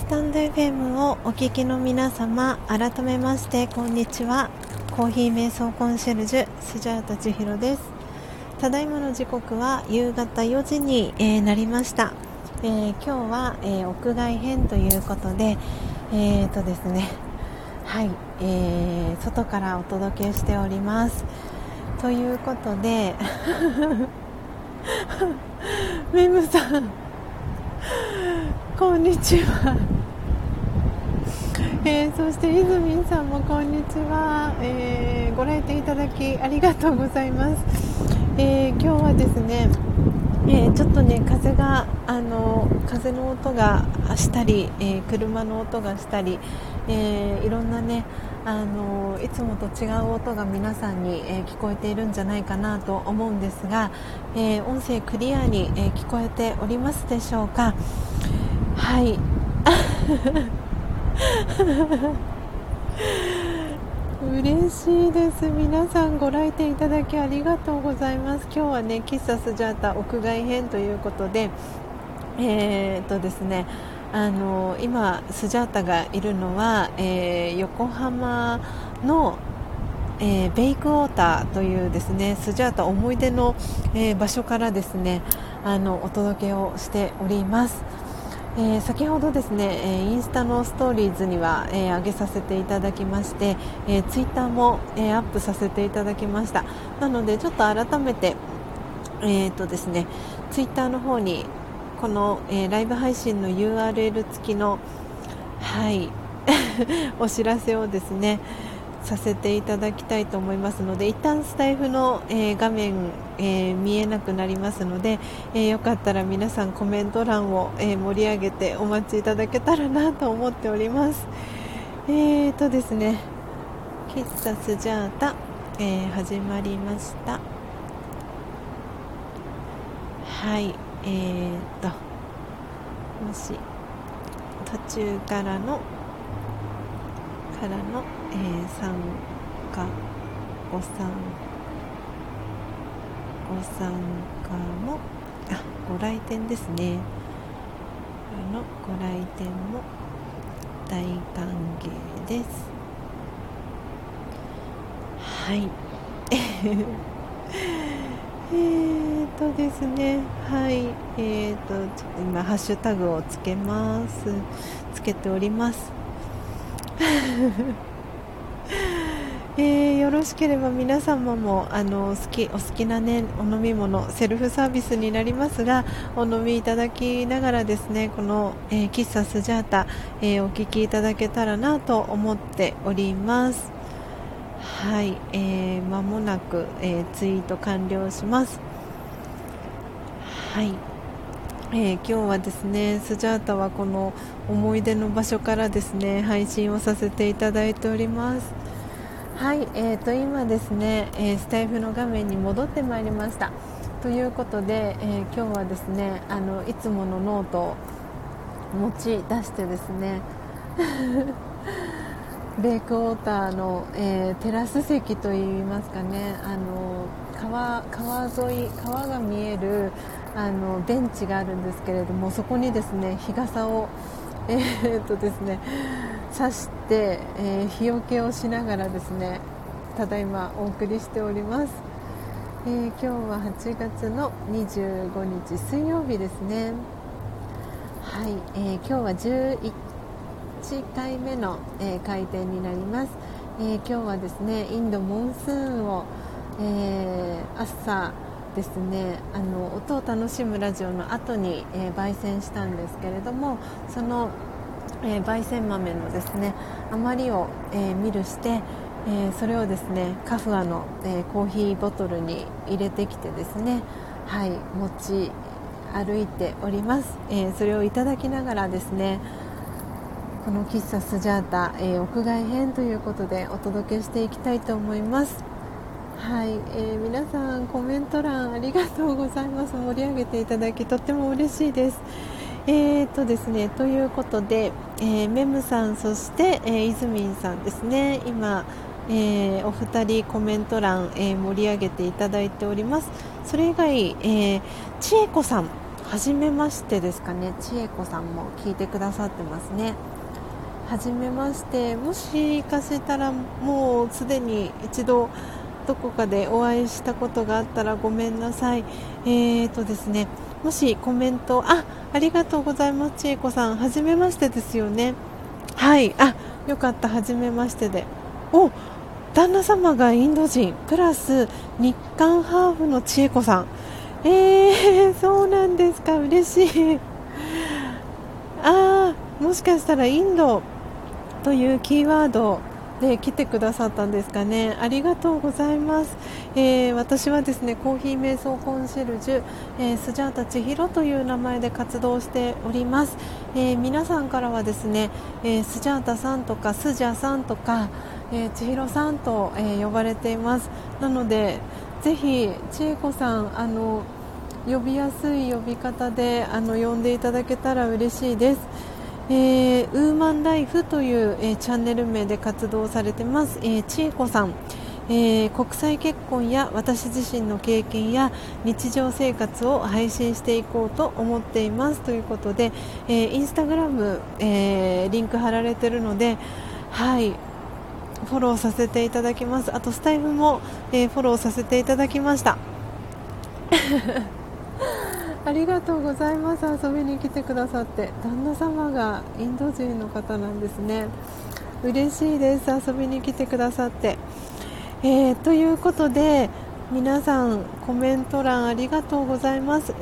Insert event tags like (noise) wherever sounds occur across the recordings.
スタンド FM をお聞きの皆様改めましてこんにちは。コーヒー瞑想コンシェルジュスジャータ千尋です。ただいまの時刻は夕方4時に、えー、なりました、えー、今日は、えー、屋外編ということでえーとですね。はい、えー、外からお届けしております。ということで (laughs) メムさんこんにちは、えー、そしていずみんさんもこんにちは、えー、ご来店いただきありがとうございます、えー、今日はですねえー、ちょっとね風があの風の音がしたり、えー、車の音がしたり、えー、いろんなねあのいつもと違う音が皆さんに、え聞こえているんじゃないかなと思うんですが、え音声クリアに、え聞こえておりますでしょうか。はい。嬉しいです。皆さんご来店いただきありがとうございます。今日はね喫茶スジャータ屋外編ということでえー、っとですねあの今スジャータがいるのは、えー、横浜のえー、ベイクウォーターというですねスジャータ思い出の、えー、場所からですねあのお届けをしております。えー、先ほどですね、えインスタのストーリーズには、え上げさせていただきまして、えツイッターも、えアップさせていただきました。なのでちょっと改めてえーとですね、ツイッターの方にこの、えライブ配信の URL 付きの、はい、(laughs) お知らせをですね、させていただきたいと思いますので一旦スタイフの、えー、画面、えー、見えなくなりますので、えー、よかったら皆さんコメント欄を、え盛り上げてお待ちいただけたらなと思っております。えーとですね。喫茶スジャータ、え始まりました。はいえーともし途中からのからの、えー、参加ご参ご参加もあご来店ですね。あのご来店も大歓迎です。はい。(laughs) えーとですね。はい。えーとちょっと今ハッシュタグをつけます。つけております。(laughs) えー、よろしければ皆様もあの好きお好きな、ね、お飲み物セルフサービスになりますがお飲みいただきながらですねこの、えー、喫茶スジャータ、えー、お聞きいただけたらなと思っております。はい、えー、間もなく、えツイート完了します。はい。えー、今日はですねスジャータはこの思い出の場所からですね配信をさせていただいております。はい、えー、と今ですね、えー、スタイフの画面に戻ってまいりました。ということで、え今日はですねあのいつものノートを持ち出してですね (laughs) レイクウォーターの、えテラス席といいますかねあの川川沿い川が見えるあのベンチがあるんですけれどもそこにですね日傘を、えー、っとですね刺して、えー、日よけをしながらですねただいまお送りしております、えー、今日は8月の25日水曜日ですね。はい、えー今日は11回目の、え開店になります、え今日はですねインドモンスーンを、え朝ですねあの音を楽しむラジオの後に、えー、焙煎したんですけれどもその、えー、焙煎豆のですね余りを、えー、ミルして、えそれをですねカフアの、えコーヒーボトルに入れてきてですねはい持ち歩いております、えそれをいただきながらですねこの喫茶スジャータ、え屋外編ということでお届けしていきたいと思います。はい、えー、皆さんコメント欄ありがとうございます。盛り上げていただきとっても嬉しいです。えーとですねということで、えー、メムさんそして、えー、イズミンさんですね。今、えー、お二人コメント欄、えー、盛り上げていただいております。それ以外、えー、千恵子さん初めましてですかね。千恵子さんも聞いてくださってますね。初めまして。もしかしたらもうすでに一度どこかでお会いしたことがあったらごめんなさい。えーとですねもしコメントあありがとうございます千恵子さん。初めましてですよね。はい。あよかった初めましてで。お旦那様がインド人。プラス日韓ハーフの千恵子さん。えー、そうなんですか。嬉しい。ああもしかしたらインドというキーワードで来てくださったんですかね。ありがとうございます、えー、私はですねコーヒー瞑想コンシェルジュ、えー、スジャータ千尋という名前で活動しております、えー、皆さんからはですね、えスジャータさんとかスジャさんとか、え千尋さんと、え呼ばれています。なのでぜひ千恵子さんあの呼びやすい呼び方であの呼んでいただけたら嬉しいです。えー、ウーマンライフという、えー、チャンネル名で活動されてます、えー、千恵子さん、えー、国際結婚や私自身の経験や日常生活を配信していこうと思っています。ということで、えー、インスタグラム、えー、リンク貼られているので、はい、フォローさせていただきます。あとスタイフも、えー、フォローさせていただきました。(laughs) ありがとうございます。遊びに来てくださって。旦那様がインド人の方なんですね。嬉しいです。遊びに来てくださって、えー、ということで皆さんコメント欄ありがとうございます。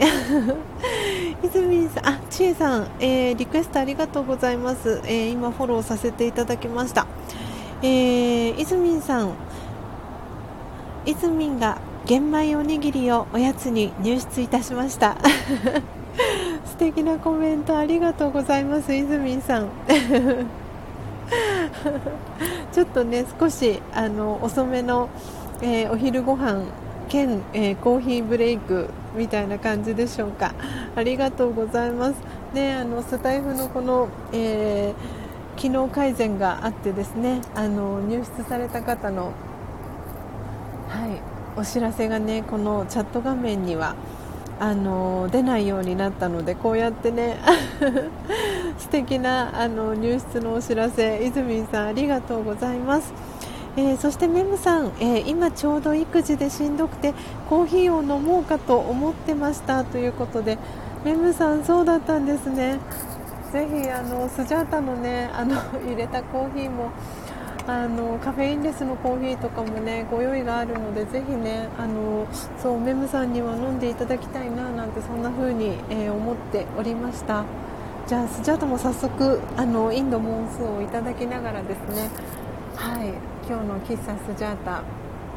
(laughs) 泉さんあちえさん、えー、リクエストありがとうございます、えー、今フォローさせていただきました、えー、泉さん泉が玄米おにぎりをおやつに入室いたしました。(laughs) 素敵なコメントありがとうございます泉さん。(laughs) ちょっとね少しあの遅めの、えー、お昼ご飯兼、えー、コーヒーブレイクみたいな感じでしょうか。ありがとうございます。ねあのスタイフのこの、えー、機能改善があってですねあの入室された方のはい。お知らせがねこのチャット画面にはあの出ないようになったのでこうやってね (laughs) 素敵なあの入室のお知らせ泉さんありがとうございます、えー、そしてメムさん、えー、今ちょうど育児でしんどくてコーヒーを飲もうかと思ってましたということでメムさんそうだったんですね。ぜひあのスジャータのねあの入れたコーヒーもあのカフェインレスのコーヒーとかもねご用意があるのでぜひねあのそうメムさんには飲んでいただきたいななんてそんな風に、えー、思っておりました。じゃあスジャータも早速あのインドモンスーをいただきながらですね。はい。今日の喫茶スジャータ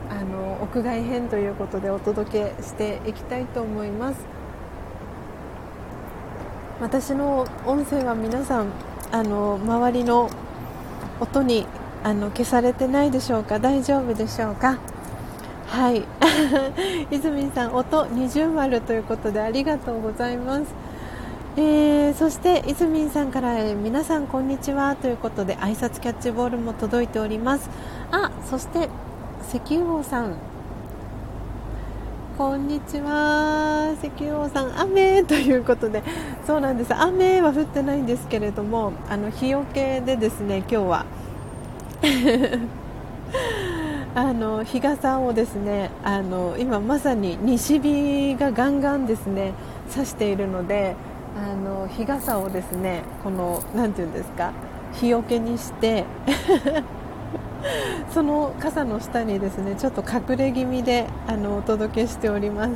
あの屋外編ということでお届けしていきたいと思います。私の音声は皆さんあの周りの音にあの消されてないでしょうか？大丈夫でしょうか？はい。(laughs) 泉さん音二重丸ということでありがとうございます。えー、そして泉さんから、えー、皆さんこんにちは。ということで挨拶キャッチボールも届いております。あそして石油王さん。こんにちは。石油王さん雨ということで。そうなんです。雨は降ってないんですけれどもあの日よけでですね今日はあの日傘をですねあの今まさに西日がガンガンですね差しているのであの日傘をですねこの何て言うんですか日よけにして (laughs) その傘の下にですねちょっと隠れ気味であのお届けしております。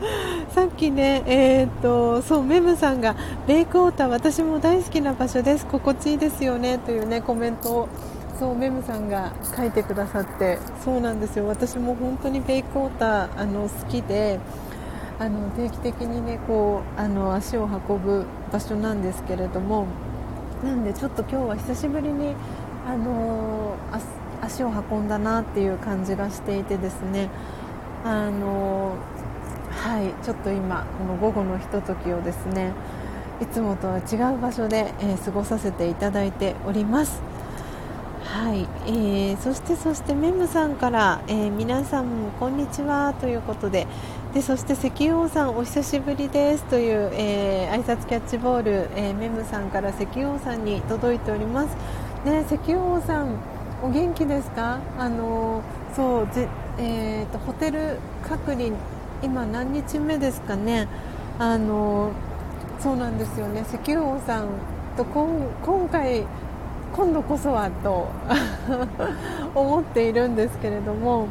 (laughs) さっきね、えーと、そうメムさんがレイクウォーター私も大好きな場所です。心地いいですよね。というねコメントをそうメムさんが書いてくださって。そうなんですよ。私も本当にベイクウォーターあの好きであの定期的にねこうあの足を運ぶ場所なんですけれども。なんでちょっと今日は久しぶりにあの足を運んだなっていう感じがしていてですね。あのはいちょっと今この午後のひとときをですねいつもとは違う場所で、えー、過ごさせていただいております。はい、えー、そしてそしてメムさんから、えー、皆さんこんにちはということで、でそして石油王さんお久しぶりですという、えー、挨拶キャッチボール、えー、メムさんから石油王さんに届いております、ね、石油王さんお元気ですか？あのそう、えーと、ホテル隔離今何日目ですかね。あのそうなんですよね。石油王さんと今回今度こそはと (laughs) 思っているんですけれども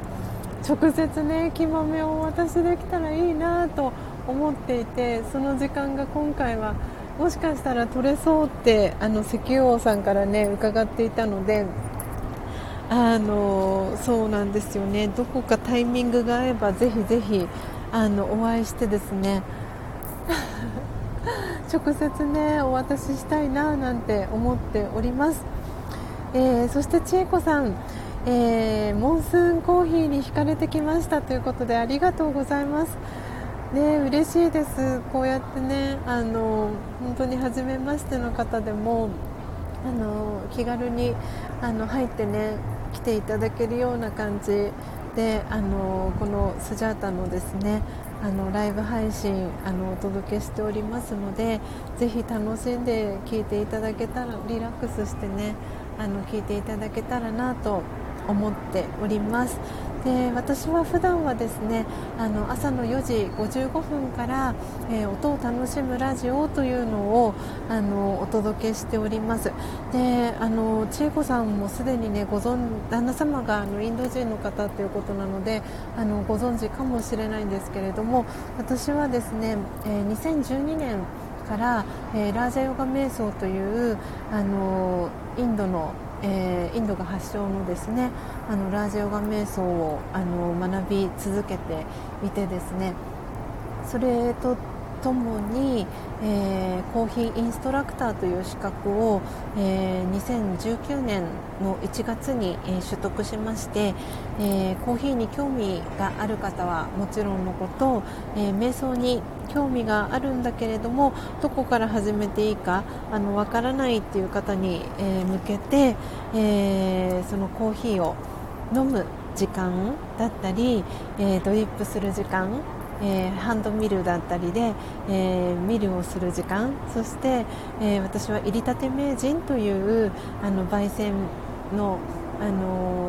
直接ね木豆をお渡しできたらいいなと思っていてその時間が今回はもしかしたら取れそうってあの石油王さんからね伺っていたのであのそうなんですよね。どこかタイミングが合えばぜひぜひあのお会いしてですね (laughs) 直接ねお渡ししたいななんて思っております、えー、そして千恵子さんえー、モンスーンコーヒーに惹かれてきましたということでありがとうございます。ね、嬉しいです、こうやってねあの本当に初めましての方でもあの気軽にあの入ってね来ていただけるような感じであのこのスジャータのですねあのライブ配信あのお届けしておりますのでぜひ楽しんで聴いていただけたらリラックスしてねあの聞いていただけたらなと思っております。で私は普段はですねあの朝の4時55分から、えー、音を楽しむラジオというのをあのお届けしております。であの千恵子さんもすでにねご存旦那様があのインド人の方ということなのであのご存知かもしれないんですけれども私はですね、えー、2012年から、えー、ラージャヨガ瞑想というあのインドのえー、インドが発祥のですねあのラージヨガ瞑想をあの学び続けていてですねそれとともに、えー、コーヒーインストラクターという資格を、えー、2019年の1月に、えー、取得しまして、えー、コーヒーに興味がある方はもちろんのこと、えー、瞑想に興味があるんだけれどもどこから始めていいかあの分からないっていう方に、えー、向けて、え、そのコーヒーを飲む時間だったり、え、ドリップする時間えー、ハンドミルだったりで、えー、ミルをする時間そして、えー、私は入りたて名人というあの焙煎の、あの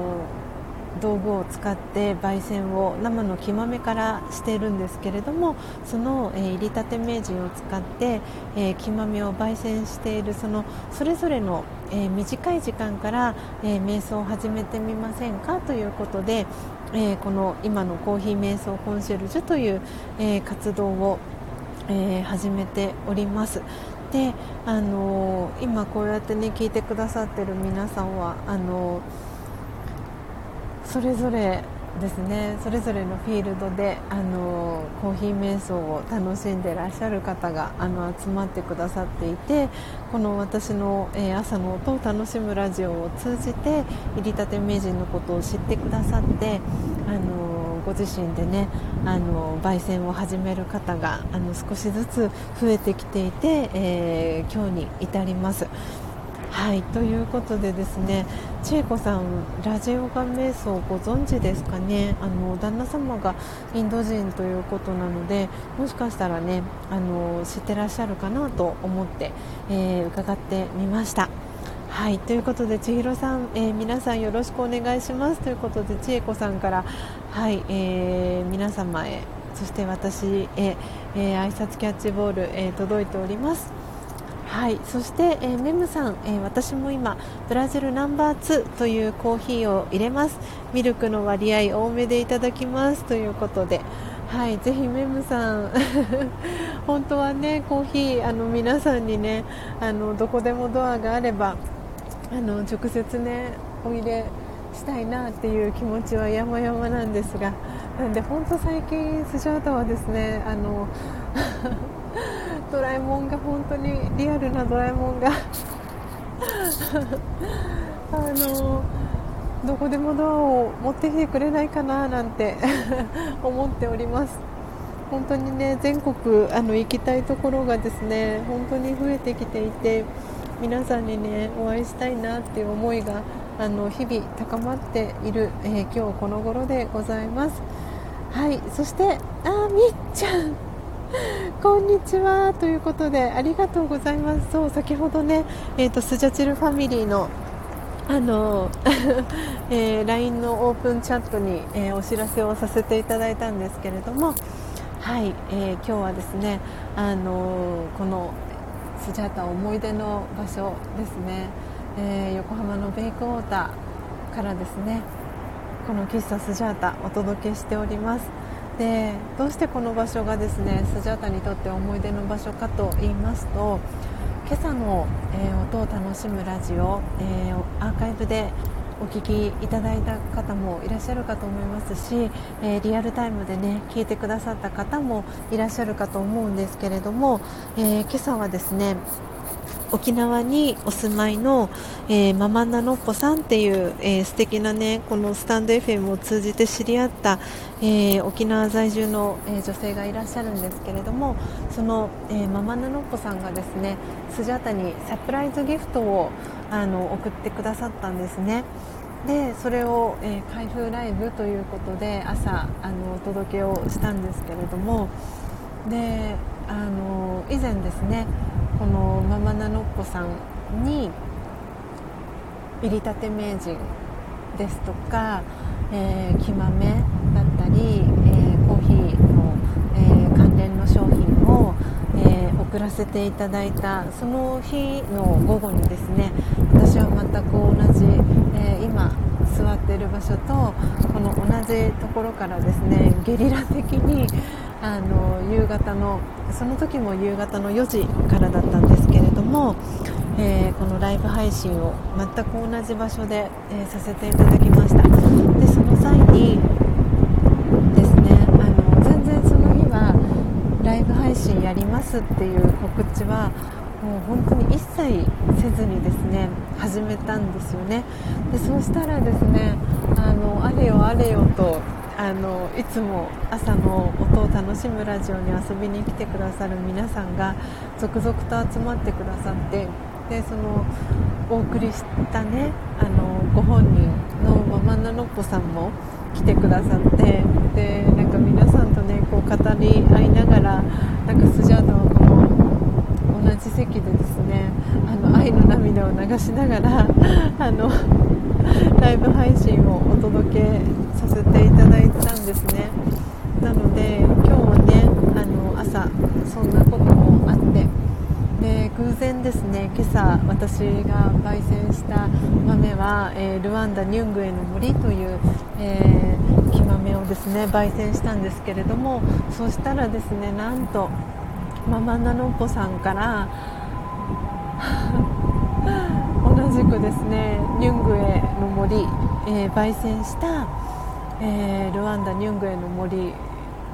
道具を使って焙煎を生の木豆からしているんですけれどもその、えー、入りたて名人を使って、えー、木豆を焙煎しているそのそれぞれの、えー、短い時間から、え瞑想を始めてみませんかということで、えこの今のコーヒー瞑想コンシェルジュという、え活動を、え始めております。であの今こうやってね聞いてくださってる皆さんはあのそれぞれですねそれぞれのフィールドであのコーヒー瞑想を楽しんでらっしゃる方があの集まってくださっていてこの私の、えー、朝の音を楽しむラジオを通じて入りたて名人のことを知ってくださってあのご自身でねあの焙煎を始める方があの少しずつ増えてきていて、えー、今日に至ります。はいということでですね千恵子さんラジオガ瞑想ご存知ですかね？あの旦那様がインド人ということなのでもしかしたらねあの知ってらっしゃるかなと思って、えー、伺ってみました。はいということで千尋さん、えー、皆さんよろしくお願いします。ということで千恵子さんからはい、えー、皆様へそして私へ、えー、挨拶キャッチボール、えー、届いております。はい、そして、えー、メムさん、えー、私も今ブラジルナンバー2というコーヒーを入れます。ミルクの割合多めでいただきます。ということで、はい、ぜひメムさん (laughs) 本当はねコーヒーあの皆さんにねあのどこでもドアがあればあの直接ねお入れしたいなっていう気持ちは山々なんですがなんで本当最近スジャータはですねあの (laughs) ドラえもんが本当にリアルなドラえもんが。(laughs) あのどこでもドアを持ってきてくれないかななんて (laughs) 思っております。本当にね全国あの行きたいところがですね本当に増えてきていて皆さんにねお会いしたいなっていう思いがあの日々高まっている、えー、今日この頃でございます。はいそしてあみっちゃん。(laughs) こんにちは。ということでありがとうございます。そう先ほどね、えーと、スジャチルファミリーのあの、(laughs) えー、LINE のオープンチャットに、えー、お知らせをさせていただいたんですけれどもはい、えー、今日はですねあのこのスジャータ思い出の場所ですね、え横浜のベイクウォーターからですねこの喫茶スジャータお届けしております。でどうしてこの場所がですねスジャータにとって思い出の場所かと言いますと今朝の、えー、音を楽しむラジオ、えー、アーカイブでお聞きいただいた方もいらっしゃるかと思いますし、えー、リアルタイムでね聞いてくださった方もいらっしゃるかと思うんですけれども、え今朝はですね沖縄にお住まいの、えー、ママナノッポさんっていう、えー、素敵なねこのスタンド FM を通じて知り合った、えー、沖縄在住の、えー、女性がいらっしゃるんですけれどもその、えー、ママナノッポさんがですねスジャタにサプライズギフトをあの送ってくださったんですね。でそれを、えー、開封ライブということで朝あのお届けをしたんですけれどもであの以前ですねこのママナノッポさんに入りたて名人ですとか、えー、木豆だったり、えー、コーヒーの、えー、関連の商品を、え、送らせていただいたその日の午後にですね私は全く同じ、え今座っている場所とこの同じところからですねゲリラ的にあの夕方のその時も夕方の4時からだったんですけれども、えー、このライブ配信を全く同じ場所で、えー、させていただきました。でその際にですねあの全然その日はライブ配信やりますっていう告知はもう本当に一切せずにですね始めたんですよね。でそうしたらですねあのあれよあれよとあのいつも朝の音を楽しむラジオに遊びに来てくださる皆さんが続々と集まってくださってでそのお送りしたねあのご本人のママナノッポさんも来てくださってでなんか皆さんとねこう語り合いながらなんかスジャータのこの同じ席でですねあの愛の涙を流しながら (laughs) あのライブ配信をお届けさせていただいたんですね。なので今日はねあの朝そんなこともあってで偶然ですね今朝私が焙煎した豆は、えー、ルワンダニュングエの森という、えー、木豆をですね焙煎したんですけれどもそしたらですねなんとママナノッポさんから (laughs) 同じくですねニュングエの森、えー、焙煎した、えー、ルワンダニュングエの森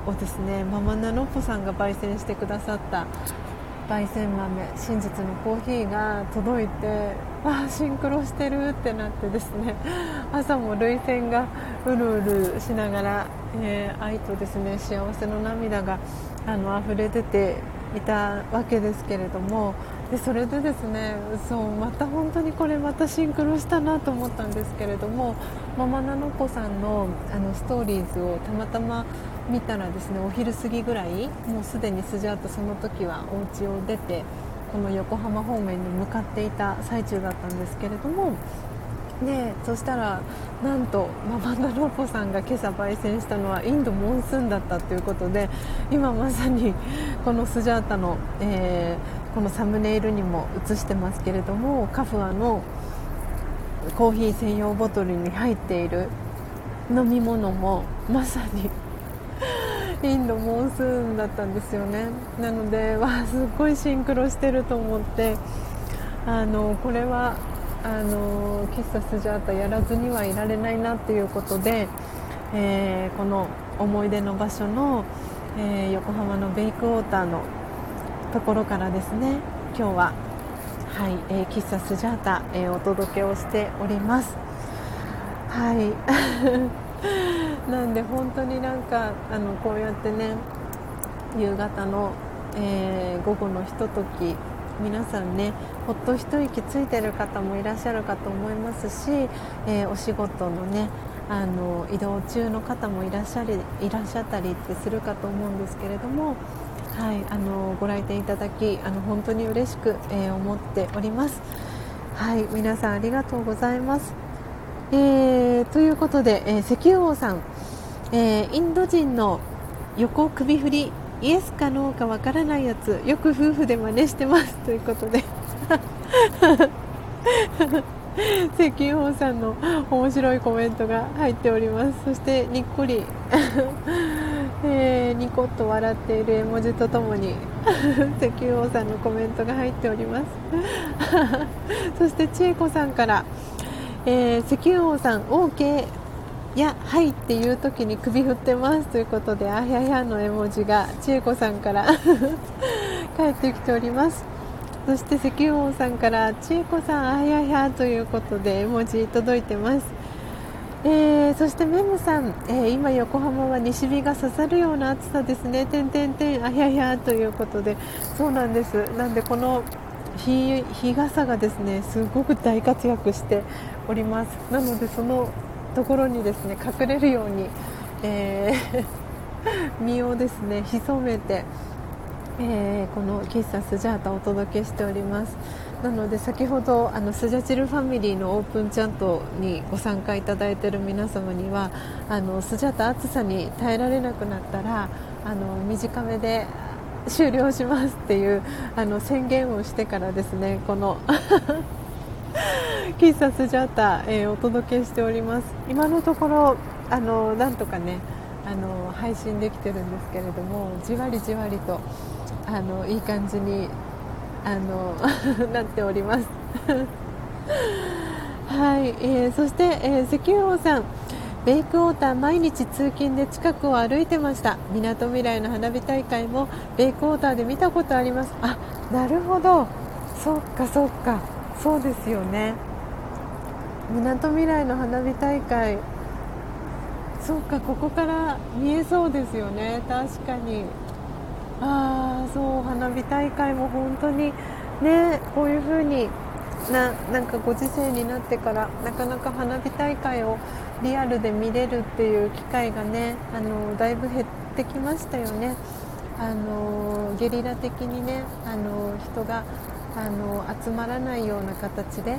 をですねママナノッポさんが焙煎してくださった焙煎豆真実のコーヒーが届いてわあシンクロしてるってなってですね朝も涙腺がうるうるしながら、えー、愛とですね幸せの涙があの溢れ出ていたわけですけれどもでそれでですねそうまた本当にこれまたシンクロしたなと思ったんですけれどもママナノコさんのあのストーリーズをたまたま見たらですねお昼過ぎぐらいもうすでにスジャートその時はお家を出てこの横浜方面に向かっていた最中だったんですけれどもでそしたらなんとママンダローポさんが今朝焙煎したのはインドモンスーンだったということで今まさにこのスジャータの、えー、このサムネイルにも映してますけれどもカフアのコーヒー専用ボトルに入っている飲み物もまさにインドモンスーンだったんですよね。なのでわすっごいシンクロしてると思ってあのこれはあの喫茶スジャータやらずにはいられないなっていうことで、えー、この思い出の場所の、えー、横浜のベイクウォーターのところからですね今日は、はいえー、喫茶スジャータ、えお届けをしております。はい。(laughs) なんで本当になんかあのこうやってね夕方の、え午後のひととき皆さんねほっと一息ついてる方もいらっしゃるかと思いますし、えー、お仕事のねあの移動中の方もいらっしゃりいらっしゃったりってするかと思うんですけれども、はい、あのご来店いただきあの本当に嬉しく、えー、思っております。はい、皆さんありがとうございます。えー、ということで、えー、石油王さん、え、インド人の横首振りイエスかノーかわからないやつよく夫婦で真似してます。ということで。石油王さんの面白いコメントが入っております。そしてにっこり、(laughs) えー、ニコッと笑っている絵文字とともに石油王さんのコメントが入っております。(laughs) そして千恵子さんからえー、石油王さん OK やはいっていう時に首振ってますということであひゃひゃの絵文字が千恵子さんから (laughs) 帰ってきております。そして石油王さんから千恵子さんあひゃひゃということで絵文字届いてます。えー、そしてメムさん、えー、今横浜は西日が刺さるような暑さですね、てんてんてん、あひゃひゃということで、そうなんです、なんでこの日日傘がですねすごく大活躍しております。なのでそのところにですね隠れるように、えー、(laughs) 身をですね潜めて、えー、この喫茶スジャータをお届けしております。なので先ほどあのスジャチルファミリーのオープンチャントにご参加いただいている皆様にはあのスジャータ暑さに耐えられなくなったらあの短めで終了しますっていうあの宣言をしてからですねこの (laughs) 喫茶スジャータ、えー、お届けしております。今のところあのなんとかねあの配信できてるんですけれどもじわりじわりとあのいい感じにあの (laughs) なっております。(laughs) はい、えー、そして、えー、石油王さん。ベイクウォーター毎日通勤で近くを歩いてました。みなとみらいの花火大会もベイクウォーターで見たことあります。あなるほど。そっかそっか。そうですよね。みなとみらいの花火大会。そっかここから見えそうですよね。確かに。ああそう花火大会も本当にねこういう風にななんかご時世になってからなかなか花火大会をリアルで見れるっていう機会がねあのだいぶ減ってきましたよね。あのゲリラ的にねあの人があの集まらないような形で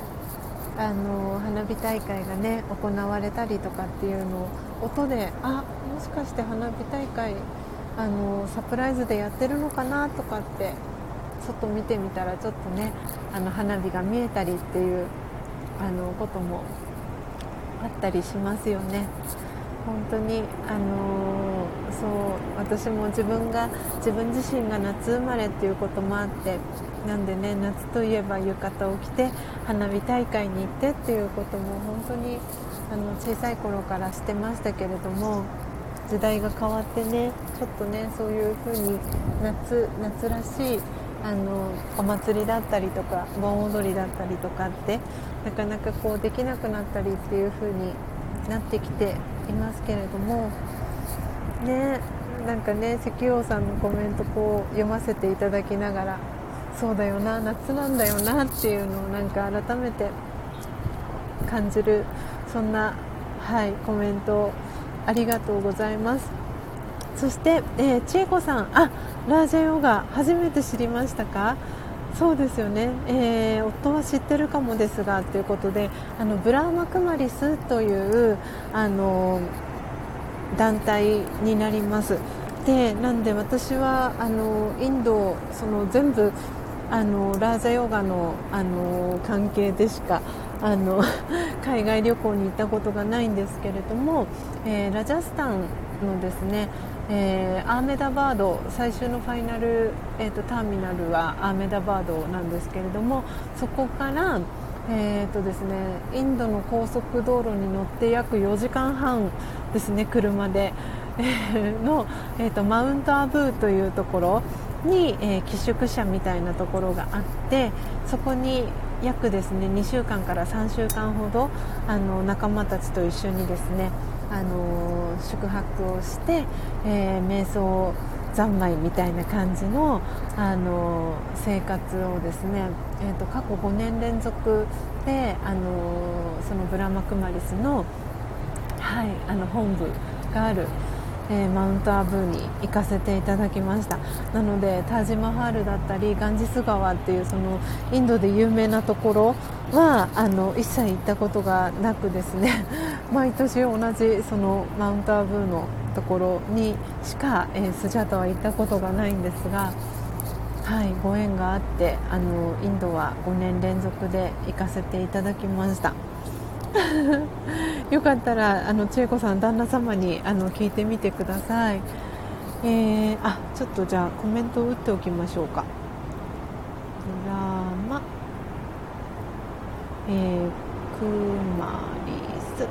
あの花火大会がね行われたりとかっていうのを音であもしかして花火大会あのサプライズでやってるのかなとかって外見てみたらちょっとねあの花火が見えたりっていうあのこともあったりしますよね。本当にあの、そう私も自分が自分自身が夏生まれっていうこともあってなんでね夏といえば浴衣を着て花火大会に行ってっていうことも本当にあの小さい頃からしてましたけれども時代が変わってねちょっとねそういう風に夏夏らしいあのお祭りだったりとか盆踊りだったりとかってなかなかこうできなくなったりっていう風になってきていますけれどもねなんかね石油王さんのコメントこう読ませていただきながらそうだよな夏なんだよなっていうのをなんか改めて感じるそんな、はい、コメントありがとうございます。そして、えー、千恵子さん。あラージャヨガ初めて知りましたか？そうですよね、えー、夫は知ってるかもですがということであのブラーマクマリスというあの団体になります。でなんで私はあのインドその全部あのラージャヨガのあの関係でしかあの (laughs) 海外旅行に行ったことがないんですけれども、えー、ラジャスタンのですねえー、アーメダバード最終のファイナル、えーと、ターミナルはアーメダバードなんですけれどもそこから、えーとですね、インドの高速道路に乗って約4時間半ですね車で、の、えーと、マウントアブーというところに、えー、寄宿舎みたいなところがあってそこに約ですね2週間から3週間ほどあの仲間たちと一緒にですねあの宿泊をして、えー、瞑想三昧みたいな感じの、あの生活をですね、えーと、過去5年連続で、あのそのブラマクマリスの、はい、あの本部がある、えー、マウントアブーに行かせていただきましたなのでタージマハールだったりガンジス川っていうそのインドで有名なところはあの一切行ったことがなくですね (laughs) 毎年同じそのマウントアブーのところにしか、えー、スジャタは行ったことがないんですが、はい、ご縁があってあのインドは5年連続で行かせていただきました。よかったらあの千恵子さん旦那様にあの聞いてみてください。えー、あちょっとじゃあコメントを打っておきましょうか。ドラマ、えー、クマリス。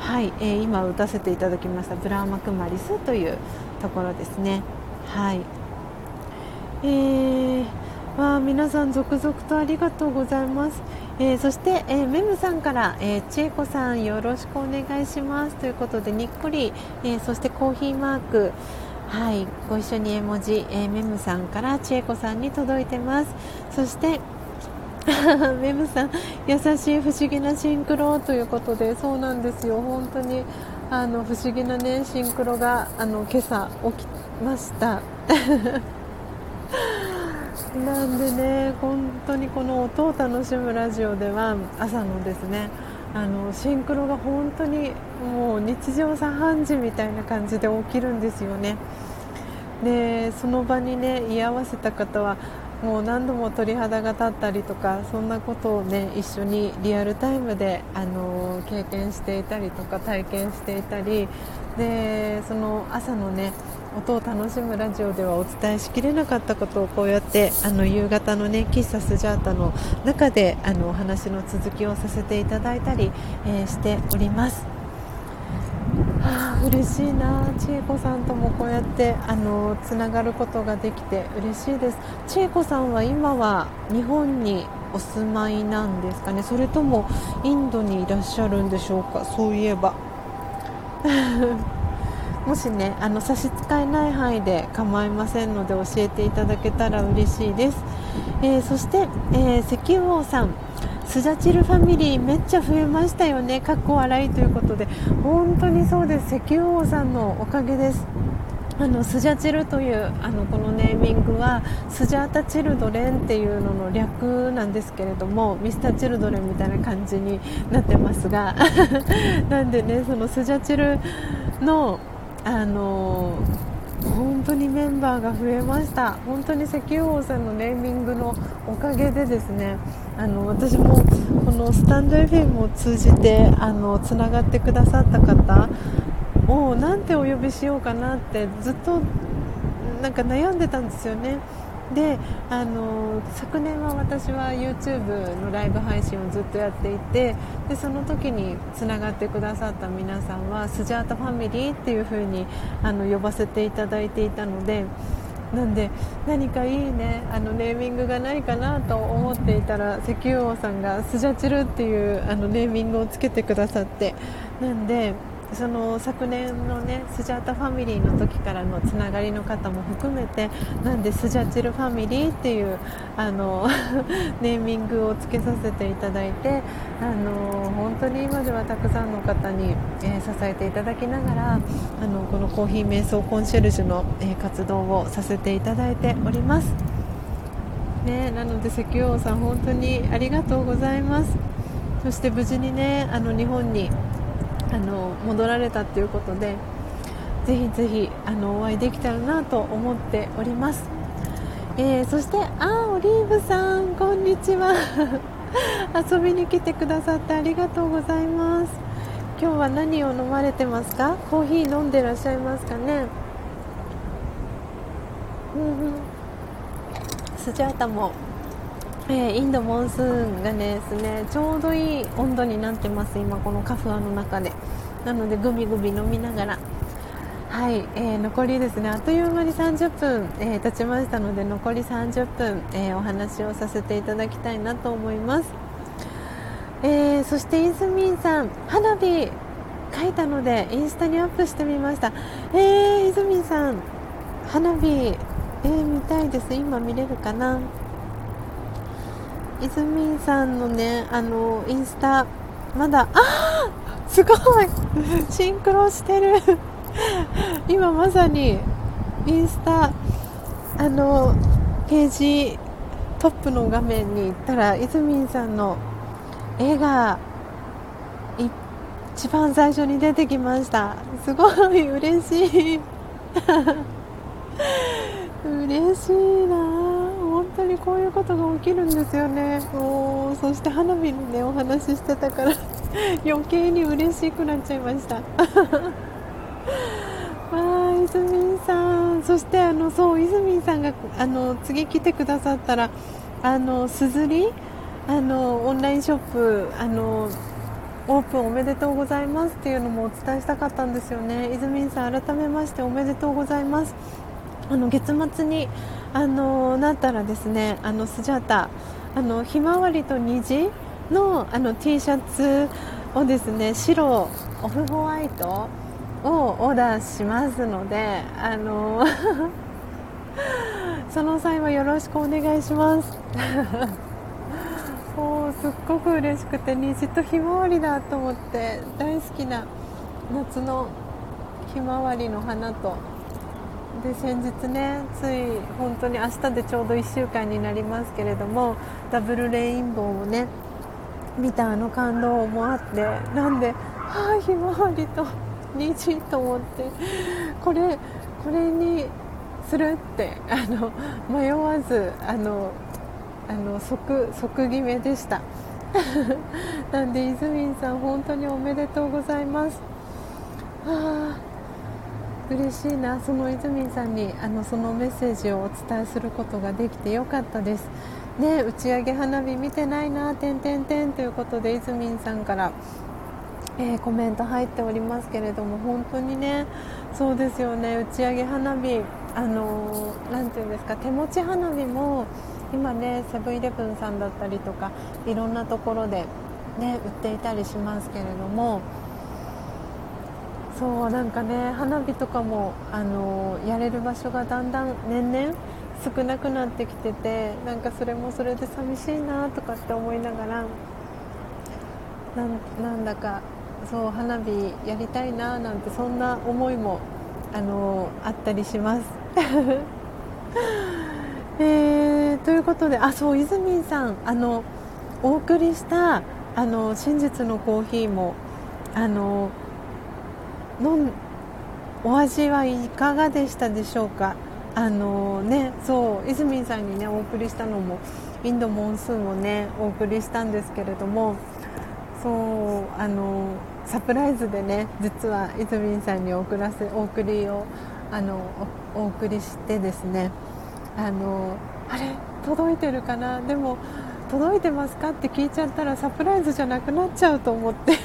はい、えー、今打たせていただきましたブラーマクマリスというところですね。はい。えー、わ皆さん続々とありがとうございます。えー、そして、えー、メムさんから、えー、千恵子さんよろしくお願いします。ということでにっこり、えそしてコーヒーマーク。はいご一緒に絵文字、えメムさんから千恵子さんに届いてます。そして (laughs) メムさん優しい不思議なシンクロということでそうなんですよ。本当にあの不思議なねシンクロがあの今朝起きました。(laughs) なんでね本当にこの音を楽しむラジオでは朝のですねあのシンクロが本当にもう日常茶飯事みたいな感じで起きるんですよね。でその場にね居合わせた方はもう何度も鳥肌が立ったりとかそんなことをね一緒にリアルタイムであの経験していたりとか体験していたりでその朝のね音を楽しむラジオではお伝えしきれなかったことをこうやってあの夕方のね喫茶スジャータの中であのお話の続きをさせていただいたり、えー、しております。はあ、嬉しいな。千恵子さんともこうやってあのつながることができて嬉しいです。千恵子さんは今は日本にお住まいなんですかね。それともインドにいらっしゃるんでしょうか。そういえば。もしねあの差し支えない範囲で構いませんので教えていただけたら嬉しいです、えー、そして、えー、石油王さん。スジャチルファミリーめっちゃ増えましたよね。かっこ笑いということで。本当にそうです。石油王さんのおかげです。あのスジャチルというあのこのネーミングはスジャータ・チルドレンっていうのの略なんですけれどもミスター・チルドレンみたいな感じになってますが。(laughs) なんでねそのスジャチルのあの本当にメンバーが増えました。本当に石油王さんのネーミングのおかげでですねあの私もこのスタンド FM を通じてあのつながってくださった方をなんてお呼びしようかなってずっとなんか悩んでたんですよね。であの昨年は私は YouTube のライブ配信をずっとやっていてでその時につながってくださった皆さんはスジャータファミリーっていう風にあに呼ばせていただいていたのでなんで何かいいねあのネーミングがないかなと思っていたら石油王さんがスジャチルっていうあのネーミングをつけてくださってなんでその昨年のねスジャータファミリーの時からのつながりの方も含めてなんでスジャチルファミリーっていうあの (laughs) ネーミングをつけさせていただいてあの本当に今ではたくさんの方に、えー、支えていただきながらあのこのコーヒー瞑想コンシェルジュの、えー、活動をさせていただいております。ね、なので石油王さん本当にありがとうございますそして無事にねあの日本にあの戻られたということでぜひぜひあのお会いできたらなと思っております、えー、そしてあオリーブさんこんにちは。(laughs) 遊びに来てくださってありがとうございます。今日は何を飲まれてますか？コーヒー飲んでらっしゃいますかね？うんうん。スジャータもえー、インドモンスーンがですねちょうどいい温度になってます今このカフアの中で。なのでグビグビ飲みながら。はい、えー、残りですねあっという間に30分、えー、経ちましたので残り30分、えー、お話をさせていただきたいなと思います、えそしてイズミンさん花火書いたのでインスタにアップしてみました。えー、イズミンさん花火、え、見たいです。今見れるかな？泉さんのねあのインスタまだあすごい。シンクロしてる。今まさにインスタあのページトップの画面に行ったらいずみんさんの絵が一番最初に出てきました。すごい嬉しい。嬉しいな本当にこういうことが起きるんですよね。もう。そして花火のねお話ししてたから (laughs) 余計に嬉しくなっちゃいました。(laughs) あ泉さん。そしてあのそう泉さんがあの次来てくださったらあのすずりあのオンラインショップあのオープンおめでとうございますっていうのもお伝えしたかったんですよね。泉さん改めましておめでとうございます。あの月末にあのなったらですねあのスジャータあのひまわりと虹のあの T シャツをですね白オフホワイトをオーダーしますのであの (laughs) その際はよろしくお願いします。(laughs) もうすっごく嬉しくて虹とひまわりだと思って大好きな夏のひまわりの花とで先日ねつい本当に明日でちょうど1週間になりますけれどもダブルレインボーをね見たあの感動もあってなんではあひまわりと虹と思ってこれこれにするってあの迷わずあのあの即即決めでした。(laughs) なんで泉さん本当におめでとうございます。あ嬉しいな。その泉さんにあのそのメッセージをお伝えすることができてよかったです。ね打ち上げ花火見てないなてんてんてんということで泉さんからえー、コメント入っておりますけれども本当にねそうですよね。打ち上げ花火あのー、ていうんですか手持ち花火も今ねセブンイレブンさんだったりとかいろんなところでね売っていたりしますけれどもそうなんかね花火とかもあのやれる場所がだんだん年々少なくなってきててなんかそれもそれで寂しいなとかって思いながらなんだかそう花火やりたいななんてそんな思いもあのあったりします。(laughs) えー、ということであそう泉さんあのお送りしたあの真実のコーヒーもあの飲んお味はいかがでしたでしょうか？あのねそう泉さんにねお送りしたのもインドモンスーンをねお送りしたんですけれどもそうあのサプライズでね実は泉さんに送らせお送りをあのお送りしてですねあのあれ届いてるかな？でも届いてますか？って聞いちゃったらサプライズじゃなくなっちゃうと思って。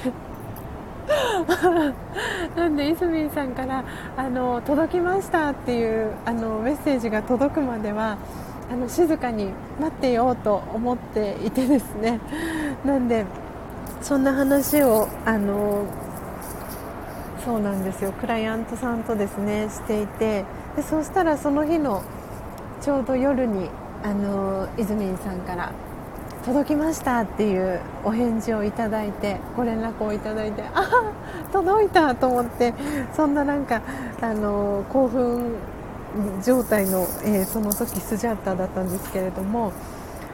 (laughs) なんでいすみんさんからあの届きましたっていうあのメッセージが届くまではあの静かに待ってようと思っていてですね。(laughs) なんでそんな話をあのそうなんですよ。クライアントさんとですねしていてでそうしたらその日のちょうど夜にあの泉さんから届きましたっていうお返事をいただいてご連絡をいただいてああ届いたと思ってそんななんかあの興奮状態の、えー、その時スジャッタだったんですけれども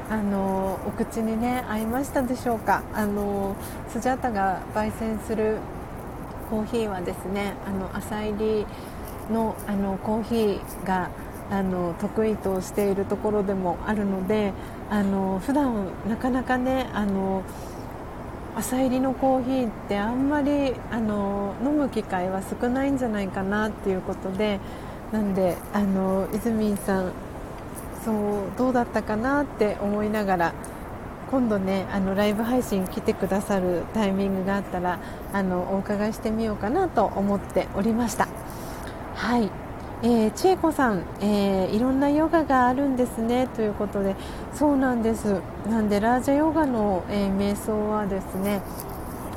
あのお口にね合いましたでしょうか？あのスジャッタが焙煎するコーヒーはですねあの朝入りのあのコーヒーがあの得意としているところでもあるのであの普段なかなかねあの朝入りのコーヒーってあんまりあの飲む機会は少ないんじゃないかなっていうことでなんであの泉さんそうどうだったかなって思いながら今度ねあのライブ配信来てくださるタイミングがあったらあのお伺いしてみようかなと思っておりました。はい。えー、千恵子さん、えー、いろんなヨガがあるんですねということでそうなんです。なんでラージャヨガの、えー、瞑想はですね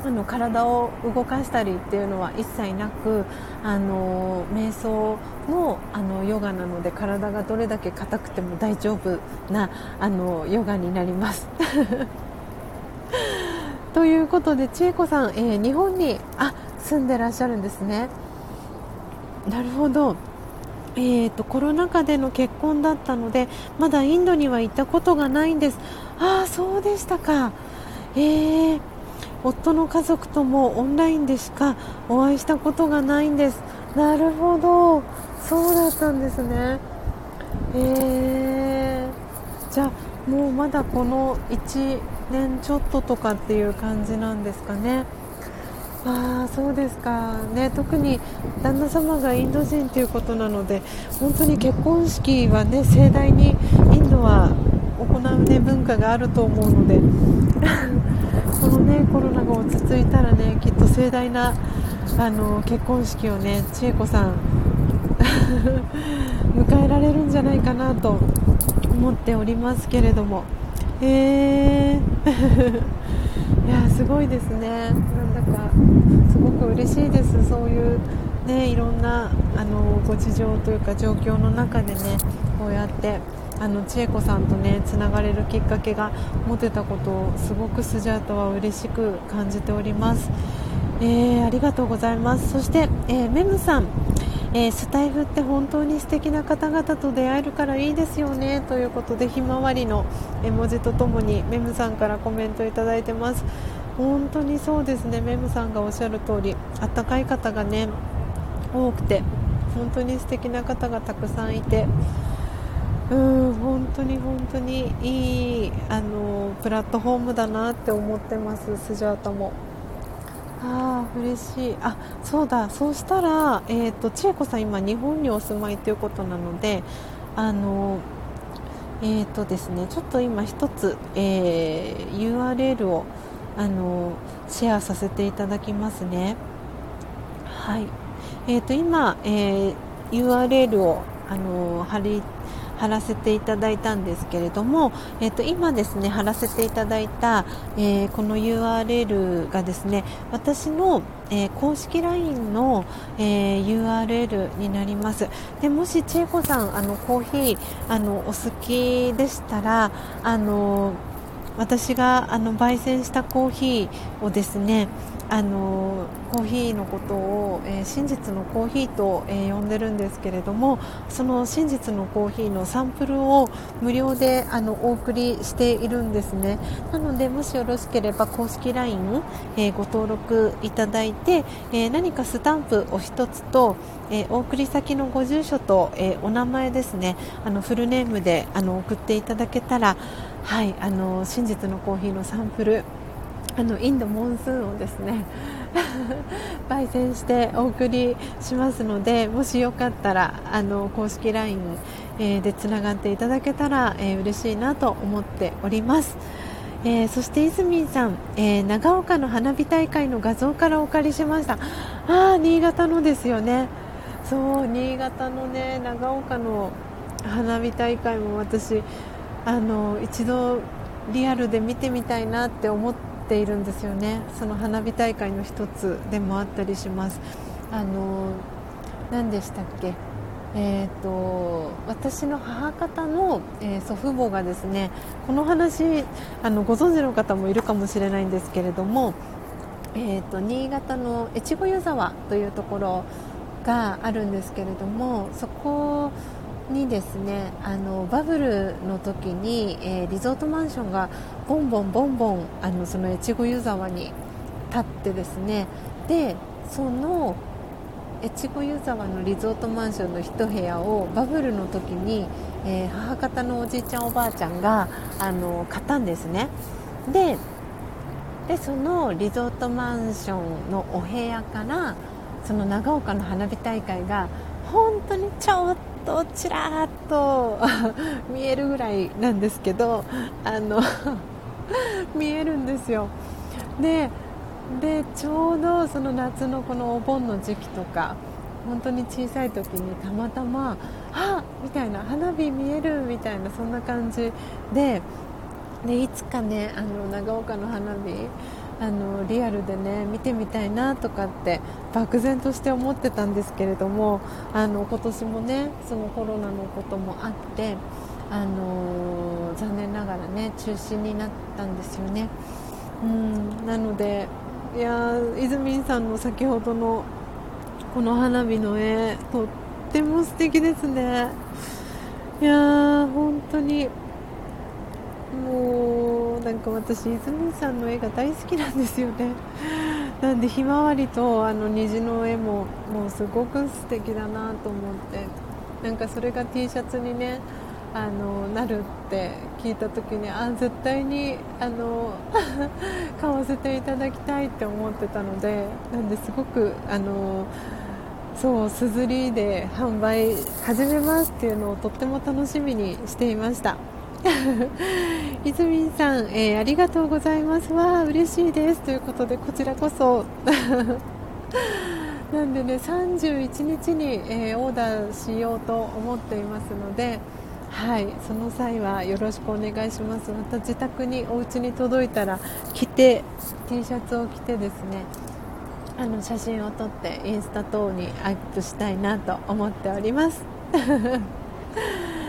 あの体を動かしたりっていうのは一切なくあの瞑想のあのヨガなので体がどれだけ硬くても大丈夫なあのヨガになります。(laughs) ということで千恵子さん、えー、日本にあ住んでらっしゃるんですね。なるほど。えーと、コロナ禍での結婚だったのでまだインドには行ったことがないんです。ああそうでしたか。えー、夫の家族ともオンラインでしかお会いしたことがないんです。なるほど。そうだったんですね。えー、じゃあもうまだこの1年ちょっととかっていう感じなんですかね。あそうですか、ね、特に旦那様がインド人ということなので本当に結婚式は、ね、盛大にインドは行う、ね、文化があると思うので (laughs) この、ね、コロナが落ち着いたら、ね、きっと盛大なあの結婚式を、ね、千恵子さん (laughs) 迎えられるんじゃないかなと思っておりますけれども。えー (laughs) いやすごいですね、なんだごく嬉しいです、そういう、ね、いろんなあのご事情というか状況の中でねこうやってあの千恵子さんとねつながれるきっかけが持てたことをすごくスジャータは嬉しく感じております。えー、ありがとうございます。そして、えー、メムさん。えー、スタイフって本当に素敵な方々と出会えるからいいですよね。ということでひまわりの絵文字とともにメムさんからコメントいただいてます。本当にそうですね。メムさんがおっしゃる通りあったかい方がね多くて本当に素敵な方がたくさんいてうん本当に本当にいいあのプラットフォームだなって思ってますスジャータも。ああ嬉しい。あそうだ。そうしたら、えーと、千恵子さん今日本にお住まいということなのであのえーとですねちょっと今一つ、えー、URL をあのシェアさせていただきますね。はい。えーと今、えー、URL をあの貼り貼らせていただいたんですけれども、えー、と今ですね貼らせていただいた、えー、この URL がですね私の、えー、公式 LINE の、えー、URL になります。でもし千恵子さんあのコーヒーあのお好きでしたらあの私があの焙煎したコーヒーをですねあのコーヒーのことを、えー、真実のコーヒーと、えー、呼んでるんですけれどもその真実のコーヒーのサンプルを無料であのお送りしているんですね。なのでもしよろしければ公式 LINE、えー、ご登録いただいて、え何かスタンプお一つと、えお送り先のご住所と、えお名前ですね。あのフルネームであの送っていただけたらはいあの真実のコーヒーのサンプルあのインドモンスーンをですね (laughs) 焙煎してお送りしますのでもしよかったらあの公式 LINE、え、でつながっていただけたら、えー、嬉しいなと思っております。えー、そして泉さん、えー、長岡の花火大会の画像からお借りしましたあ新潟のですよねそう新潟のね長岡の花火大会も私あの一度リアルで見てみたいなって思っているんですよね。その花火大会の一つでもあったりします。あの何でしたっけ？えーと、私の母方の、えー、祖父母がですねこの話あのご存知の方もいるかもしれないんですけれども、えーと新潟の越後湯沢というところがあるんですけれどもそこにですねあのバブルの時に、えー、リゾートマンションがボンボンボンボンあのその越後湯沢に立ってですねでその越後湯沢のリゾートマンションの1部屋をバブルの時に、えー、母方のおじいちゃんおばあちゃんがあの買ったんですね。ででそのリゾートマンションのお部屋からその長岡の花火大会が本当にちょっとちらっと (laughs) 見えるぐらいなんですけどあの (laughs) 見えるんですよ。ででちょうどその夏のこのお盆の時期とか本当に小さい時にたまたまあみたいな花火見えるみたいなそんな感じででいつかねあの長岡の花火あのリアルでね見てみたいなとかって漠然として思ってたんですけれどもあの今年もねそのコロナのこともあってあの残念ながらね中止になったんですよね。うんなのでいやー泉さんの先ほどのこの花火の絵とっても素敵ですね。いやー本当にもうなんか私泉さんの絵が大好きなんですよね。(laughs) なんでひまわりとあの虹の絵ももうすごく素敵だなと思って。なんかそれが T シャツにねあのなるって聞いた時にあ絶対にあの (laughs) 買わせていただきたいって思ってたのでなんですごくあのそうすずりで販売始めますっていうのをとっても楽しみにしていました。(laughs) 泉さん、えー、ありがとうございます。わあ嬉しいです。ということでこちらこそ。(laughs) なんでね31日に、えー、オーダーしようと思っていますのではいその際はよろしくお願いします。また自宅にお家に届いたら着て T シャツを着てですねあの写真を撮ってインスタ等にアップしたいなと思っております。(laughs)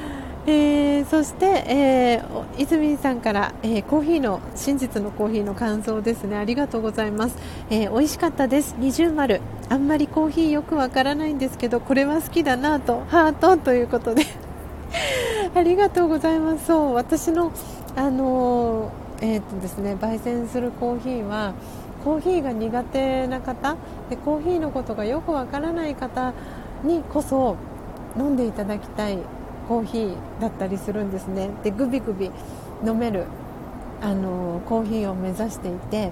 えー、そして、えー、泉さんから、えー、コーヒーの真実のコーヒーの感想ですね。ありがとうございます、えー、美味しかったです。二重丸。あんまりコーヒーよくわからないんですけどこれは好きだなと。ハートということで。(laughs) ありがとうございます。そう私のあのえーとですね焙煎するコーヒーはコーヒーが苦手な方でコーヒーのことがよくわからない方にこそ飲んでいただきたいコーヒーだったりするんですねでグビグビ飲めるあのコーヒーを目指していて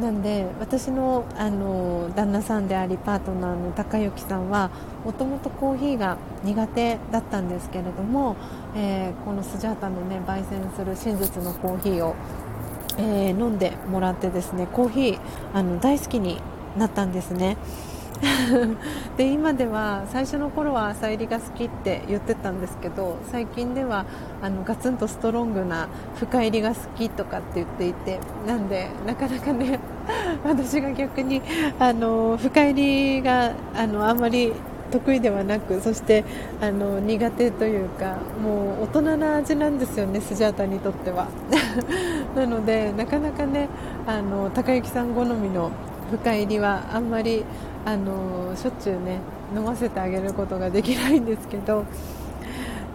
なんで私のあの旦那さんでありパートナーの高之さんはもともとコーヒーが苦手だったんですけれども、えー、このスジャータの、ね、焙煎する真実のコーヒーを、えー、飲んでもらってですねコーヒーあの大好きになったんですね。で今では最初の頃は朝入りが好きって言ってたんですけど最近ではあのガツンとストロングな深入りが好きとかって言っていてなんでなかなかね (laughs) 私が逆にあの深入りがあのあんまり得意ではなくそしてあの苦手というかもう大人な味なんですよねスジャータにとっては。(laughs) なのでなかなかねあの高之さん好みの深入りはあんまりあのしょっちゅうね飲ませてあげることができないんですけど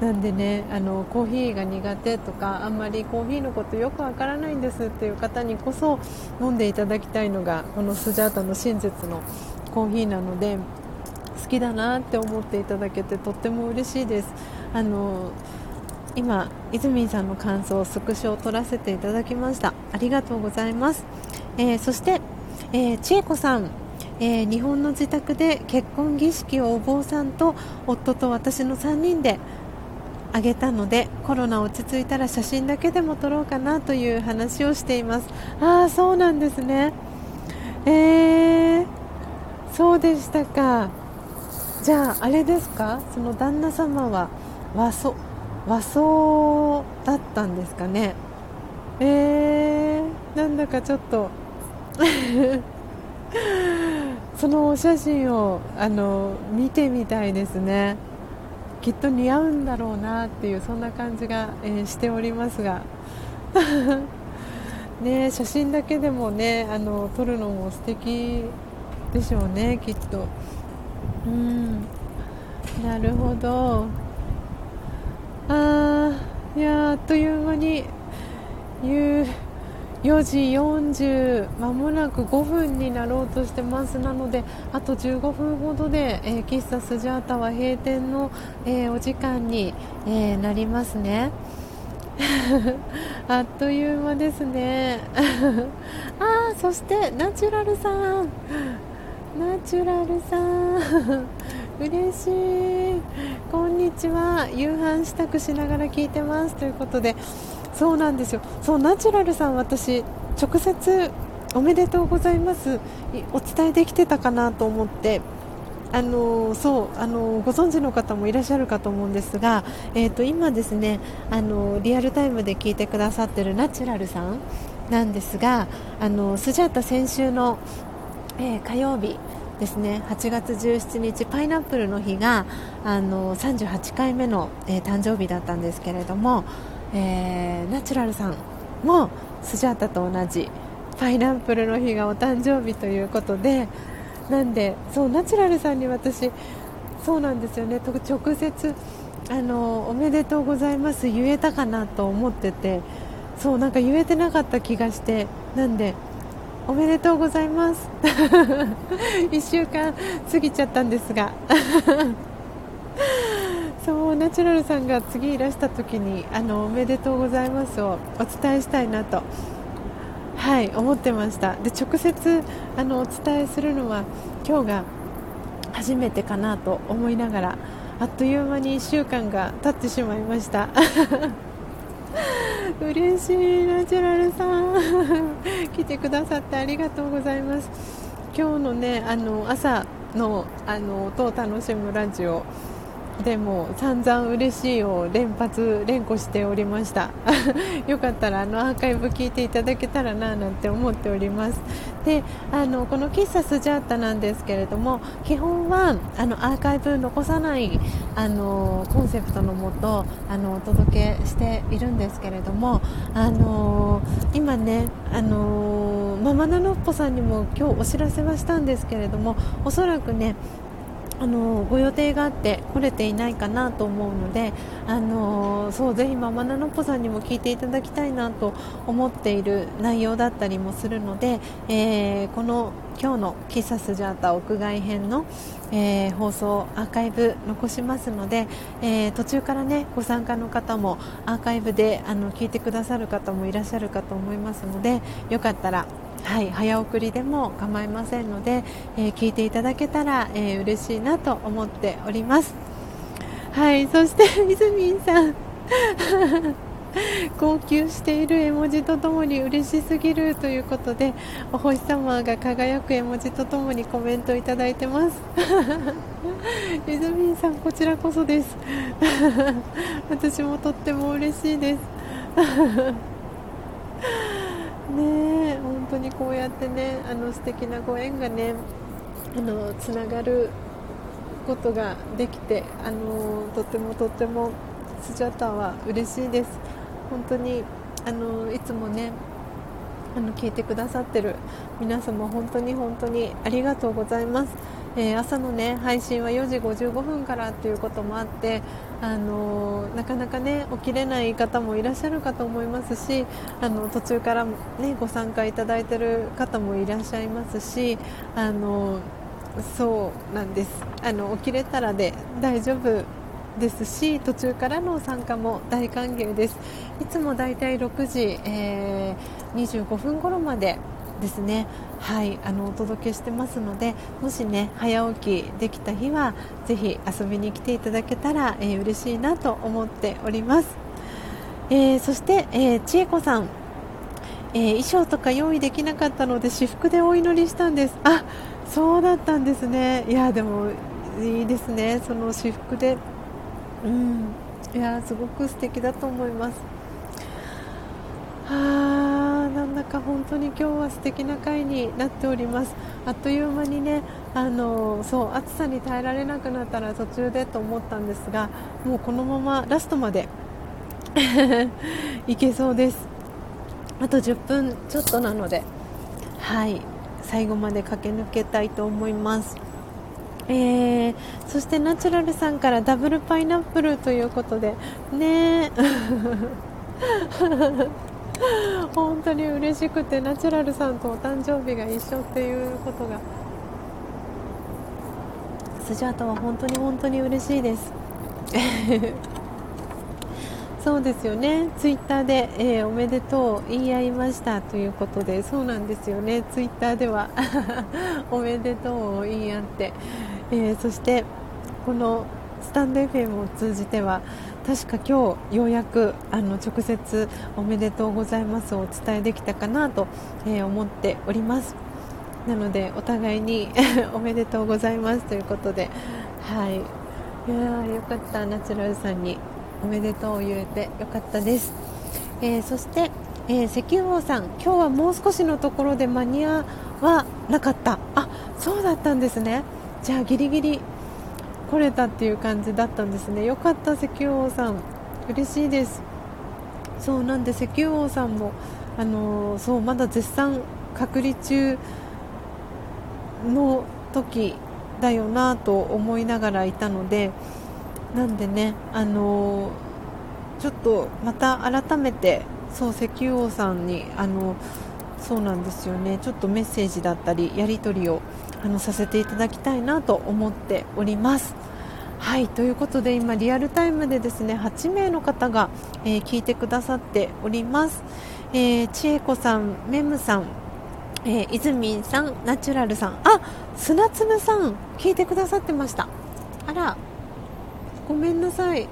なんでねあのコーヒーが苦手とかあんまりコーヒーのことよくわからないんですっていう方にこそ飲んでいただきたいのがこのスジャータの真実のコーヒーなので好きだなって思っていただけてとっても嬉しいです。あの今泉さんの感想をスクショを撮らせていただきました。ありがとうございます、えー、そして、えー、千恵子さんえー、日本の自宅で結婚儀式をお坊さんと夫と私の3人であげたのでコロナ落ち着いたら写真だけでも撮ろうかなという話をしています。ああそうなんですね。えー、そうでしたか。じゃああれですか？その旦那様は和装和装だったんですかね。えー、なんだかちょっと (laughs) そのお写真をあの見てみたいですね。きっと似合うんだろうなっていうそんな感じが、えー、しておりますが。(laughs) ね写真だけでもねあの撮るのも素敵でしょうねきっと。うん。なるほど。ああいやあっという間に夕4時40まもなく5分になろうとしてます。なのであと15分ほどで、えー、喫茶スジャータは閉店の、えー、お時間に、えー、なりますね。(laughs) あっという間ですね。(laughs) あそしてナチュラルさん。ナチュラルさん。(laughs) 嬉しい。こんにちは。夕飯支度しながら聞いてます。ということでそうなんですよ。そうナチュラルさん私直接おめでとうございます。お伝えできてたかなと思って。あのそうあのご存知の方もいらっしゃるかと思うんですが、えーと、今ですねあのリアルタイムで聞いてくださってるナチュラルさんなんですがあのスジャータ先週の、えー、火曜日ですね8月17日パイナップルの日があの38回目の、えー、誕生日だったんですけれどもえー、ナチュラルさんもスジャータと同じパイナップルの日がお誕生日ということでなんでそうナチュラルさんに私そうなんですよね。直接あのおめでとうございます言えたかなと思っててそうなんか言えてなかった気がしてなんでおめでとうございます。(laughs) 1週間過ぎちゃったんですが。ナチュラルさんが次いらした時にあのおめでとうございますをお伝えしたいなとはい思ってました。で直接あのお伝えするのは今日が初めてかなと思いながらあっという間に1週間が経ってしまいました。(laughs) 嬉しいナチュラルさん。(laughs) 来てくださってありがとうございます。今日のねあの朝のあの音を楽しむラジオでも散々嬉しいを連発連呼しておりました。(laughs) よかったらあのアーカイブ聞いていただけたらななんて思っております。であのこの喫茶スジャータなんですけれども基本はあのアーカイブ残さないあのコンセプトのもとあのお届けしているんですけれどもあの今ねあのママナノッポさんにも今日お知らせはしたんですけれどもおそらくねあのご予定があって来れていないかなと思うのであのそうぜひママナノッポさんにも聞いていただきたいなと思っている内容だったりもするので、えー、この今日の「喫茶スジャータ屋外編の」えー、放送アーカイブ残しますので、えー、途中からねご参加の方もアーカイブであの聞いてくださる方もいらっしゃるかと思いますのでよかったらはい、早送りでも構いませんので、えー、聞いていただけたら、えー、嬉しいなと思っております。はいそしていずみんさん。(laughs) 号泣している絵文字とともに嬉しすぎるということでお星様が輝く絵文字とともにコメントいただいてます。いずみんさんこちらこそです。(laughs) 私もとっても嬉しいです。(laughs) ね本当にこうやってねあの素敵なご縁がねあのつながることができてあのとてもとってもスジャタは嬉しいです。本当にあのいつもねあの聞いてくださってる皆様本当に本当にありがとうございます。えー、朝の、ね、配信は4時55分からということもあって、あの、なかなか、ね、起きれない方もいらっしゃるかと思いますしあの途中から、ね、ご参加いただいている方もいらっしゃいますし、あの、そうなんです。あの起きれたらで大丈夫ですし途中からの参加も大歓迎です。いつもだいたい6時、えー、25分頃までですね。はいあのお届けしてますのでもしね早起きできた日はぜひ遊びに来ていただけたら、えー、嬉しいなと思っております、えー、そして、えー、千恵子さん、え衣装とか用意できなかったので私服でお祈りしたんです。あそうだったんですね。いやでもいいですね。その私服で。うん。いやすごく素敵だと思います。はあなんだか本当に今日は素敵な回になっております。あっという間にねあのそう暑さに耐えられなくなったら途中でと思ったんですがもうこのままラストまで (laughs) いけそうです。あと10分ちょっとなのではい最後まで駆け抜けたいと思います。えー、そしてナチュラルさんからダブルパイナップルということでね (laughs) 本当に嬉しくてナチュラルさんとお誕生日が一緒っていうことが。スジャータは本当に本当に嬉しいです。(laughs) そうですよね。ツイッターで、えー、おめでとう言い合いましたということで。そうなんですよね。ツイッターでは (laughs) おめでとうを言い合って、えー、そしてこのスタンド FM を通じては確か今日ようやくあの直接おめでとうございますをお伝えできたかなと、えー、思っております。なのでお互いに (laughs) おめでとうございますということではい。いやよかった。ナチュラルさんにおめでとうを言えてよかったです、えー、そして、えー、石油王さん今日はもう少しのところで間に合わなかった。あそうだったんですね。じゃあギリギリ来れたっていう感じだったんですね。よかった石油王さん。嬉しいです。そうなんで石油王さんもあのー、そうまだ絶賛隔離中の時だよなと思いながらいたのでなんでねあのちょっとまた改めてそう石油王さんにあのそうなんですよね。ちょっとメッセージだったりやり取りをあのさせていただきたいなと思っております。はいということで今リアルタイムでですね8名の方が、えー、聞いてくださっております、えー、千恵子さん、メムさん、えー、泉さん、ナチュラルさん。あ砂粒さん聞いてくださってました。あらごめんなさい。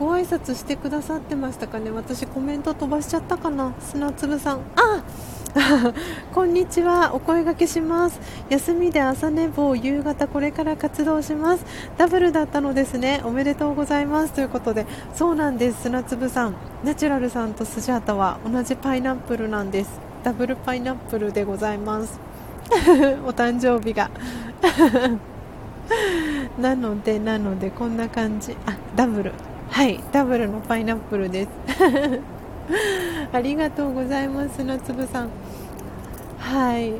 ご挨拶してくださってましたかね？私コメント飛ばしちゃったかな？砂粒さん。あ！(laughs) こんにちは。お声がけします。休みで朝寝坊夕方これから活動します。ダブルだったのですね。おめでとうございます。ということでそうなんです。砂粒さん。ナチュラルさんとスジャータは同じパイナップルなんです。ダブルパイナップルでございます。(laughs) お誕生日が。(laughs) なのでなのでこんな感じ。あダブルはいダブルのパイナップルです。(laughs) ありがとうございます砂粒さん。はい。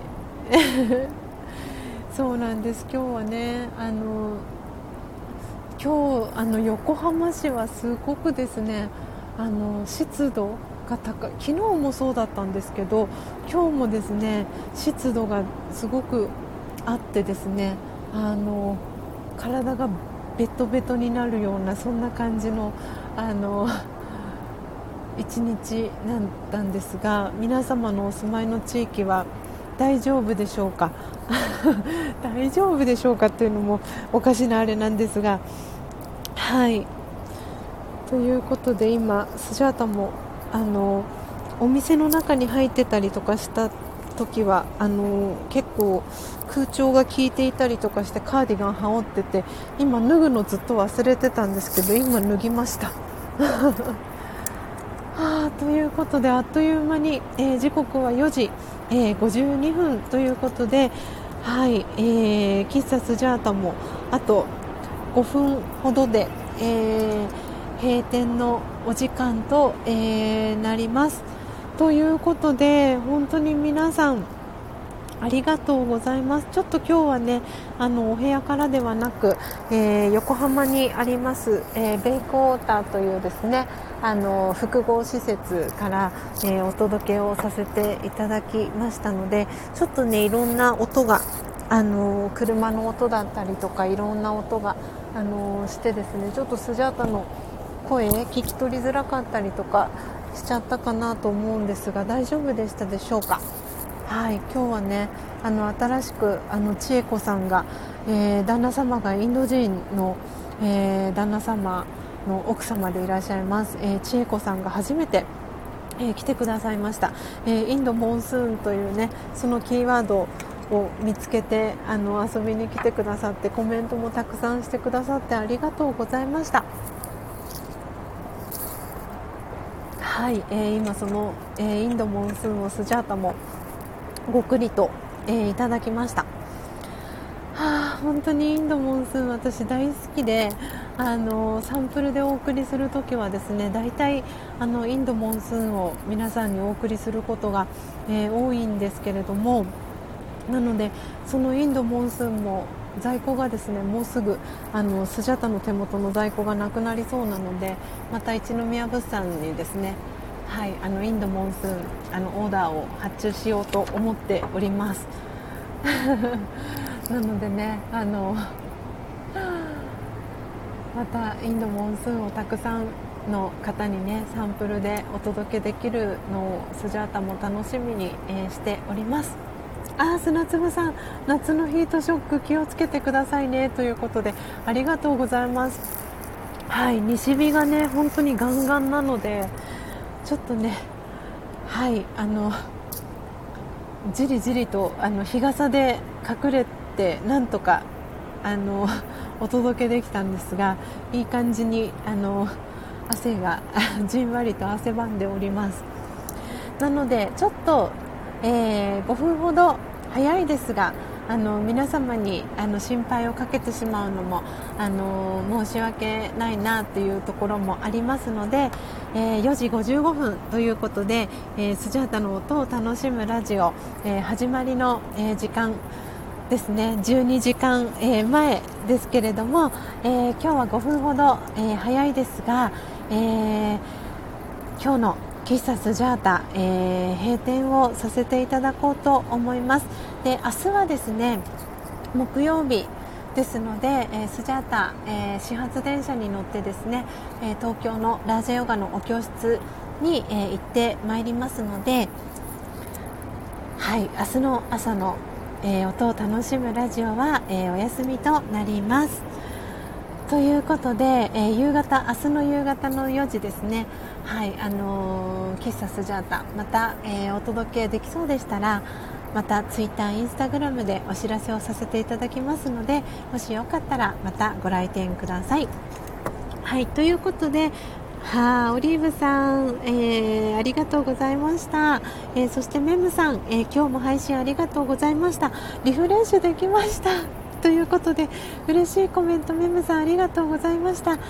(laughs) そうなんです。今日はねあの今日あの横浜市はすごくですねあの湿度が高い。昨日もそうだったんですけど今日もですね湿度がすごくあってですねあの体がベトベトになるようなそんな感じのあの (laughs) 一日だったんですが皆様のお住まいの地域は大丈夫でしょうか？(laughs) 大丈夫でしょうかっていうのもおかしなあれなんですがはい。ということで今スジャータもあのお店の中に入ってたりとかした時はあの結構空調が効いていたりとかしてカーディガン羽織ってて今脱ぐのずっと忘れてたんですけど今脱ぎました (laughs) あということであっという間に、えー、時刻は4時、えー、52分ということで、はいえー、喫茶スジャータもあと5分ほどで、えー、閉店のお時間と、えー、なります。ということで本当に皆さんありがとうございます。ちょっと今日はね、あのお部屋からではなく、えー、横浜にあります、えー、ベイクウォーターというですね、あの複合施設から、えー、お届けをさせていただきましたのでちょっとねいろんな音があの車の音だったりとかいろんな音があのしてですねちょっとスジャータの声聞き取りづらかったりとかしちゃったかなと思うんですが大丈夫でしたでしょうか？はい今日はねあの新しくあの千恵子さんが、えー、旦那様がインド人の、えー、旦那様の奥様でいらっしゃいます、えー、千恵子さんが初めて、えー、来てくださいました、えー、インドモンスーンというねそのキーワードを見つけてあの遊びに来てくださってコメントもたくさんしてくださってありがとうございました。はい、えー、今その、えー、インドモンスーンをスジャータもごくりと、えー、いただきました。はあ、本当にインドモンスーン私大好きであのサンプルでお送りするときはですね大体あのインドモンスーンを皆さんにお送りすることが、えー、多いんですけれどもなのでそのインドモンスーンも在庫がですねもうすぐあのスジャタの手元の在庫がなくなりそうなのでまた一宮物産にですねはいあのインドモンスーンあのオーダーを発注しようと思っております。(laughs) なのでねあのまたインドモンスーンをたくさんの方にねサンプルでお届けできるのをスジャータも楽しみに、しております。あ砂粒さん夏のヒートショック気をつけてくださいねということでありがとうございます。はい西日がね本当にガンガンなのでちょっとねはいあのじりじりとあの日傘で隠れてなんとかあの (laughs) お届けできたんですがいい感じにあの汗が (laughs) じんわりと汗ばんでおります。なのでちょっと、えー、5分ほど早いですがあの皆様にあの心配をかけてしまうのもあの申し訳ないなというところもありますので、えー、4時55分ということで、えー、スジャータの音を楽しむラジオ、えー、始まりの、え時間ですね。12時間、え前ですけれども、え今日は5分ほど、え早いですが、え今日の喫茶スジャータ、え閉店をさせていただこうと思います。で明日はですね木曜日ですので、えー、スジャータ、えー、始発電車に乗ってですね、えー、東京のラージャヨガのお教室に、えー、行ってまいりますので、はい、明日の朝のえー、音を楽しむラジオは、えー、お休みとなります。ということで、えー、夕方明日の夕方の4時ですねはいあの喫茶スジャータまた、えお届けできそうでしたらまたツイッター、インスタグラムでお知らせをさせていただきますのでもしよかったらまたご来店ください。はいということではあ、オリーブさん、えー、ありがとうございました。えー、そしてメムさん、えー、今日も配信ありがとうございました。リフレッシュできました。ということで、嬉しいコメント、メムさんありがとうございました。ね、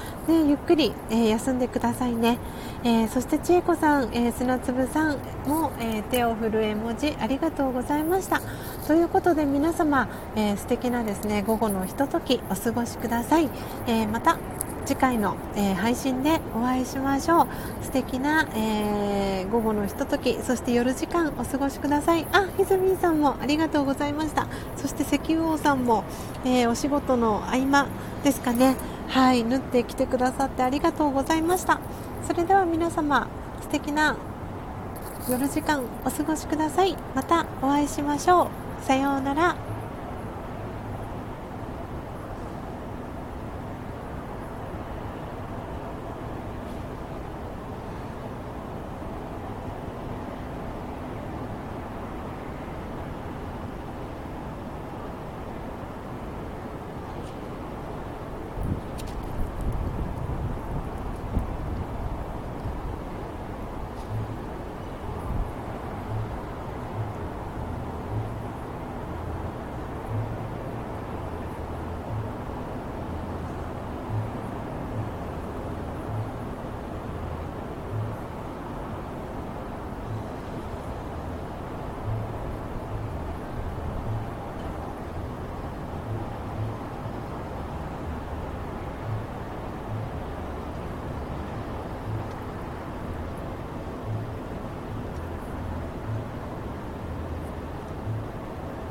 ゆっくり、え休んでくださいね。えそして千恵子さん、え砂粒さんも、え手を振る絵文字ありがとうございました。ということで皆様、えー、素敵なですね午後のひとときお過ごしください。えまた次回の、えー、配信でお会いしましょう。素敵な、えー、午後のひとときそして夜時間お過ごしください。あひずみんさんもありがとうございました。そして石油王さんも、えー、お仕事の合間ですかね。はい縫ってきてくださってありがとうございました。それでは皆様素敵な夜時間お過ごしください。またお会いしましょう。さようなら。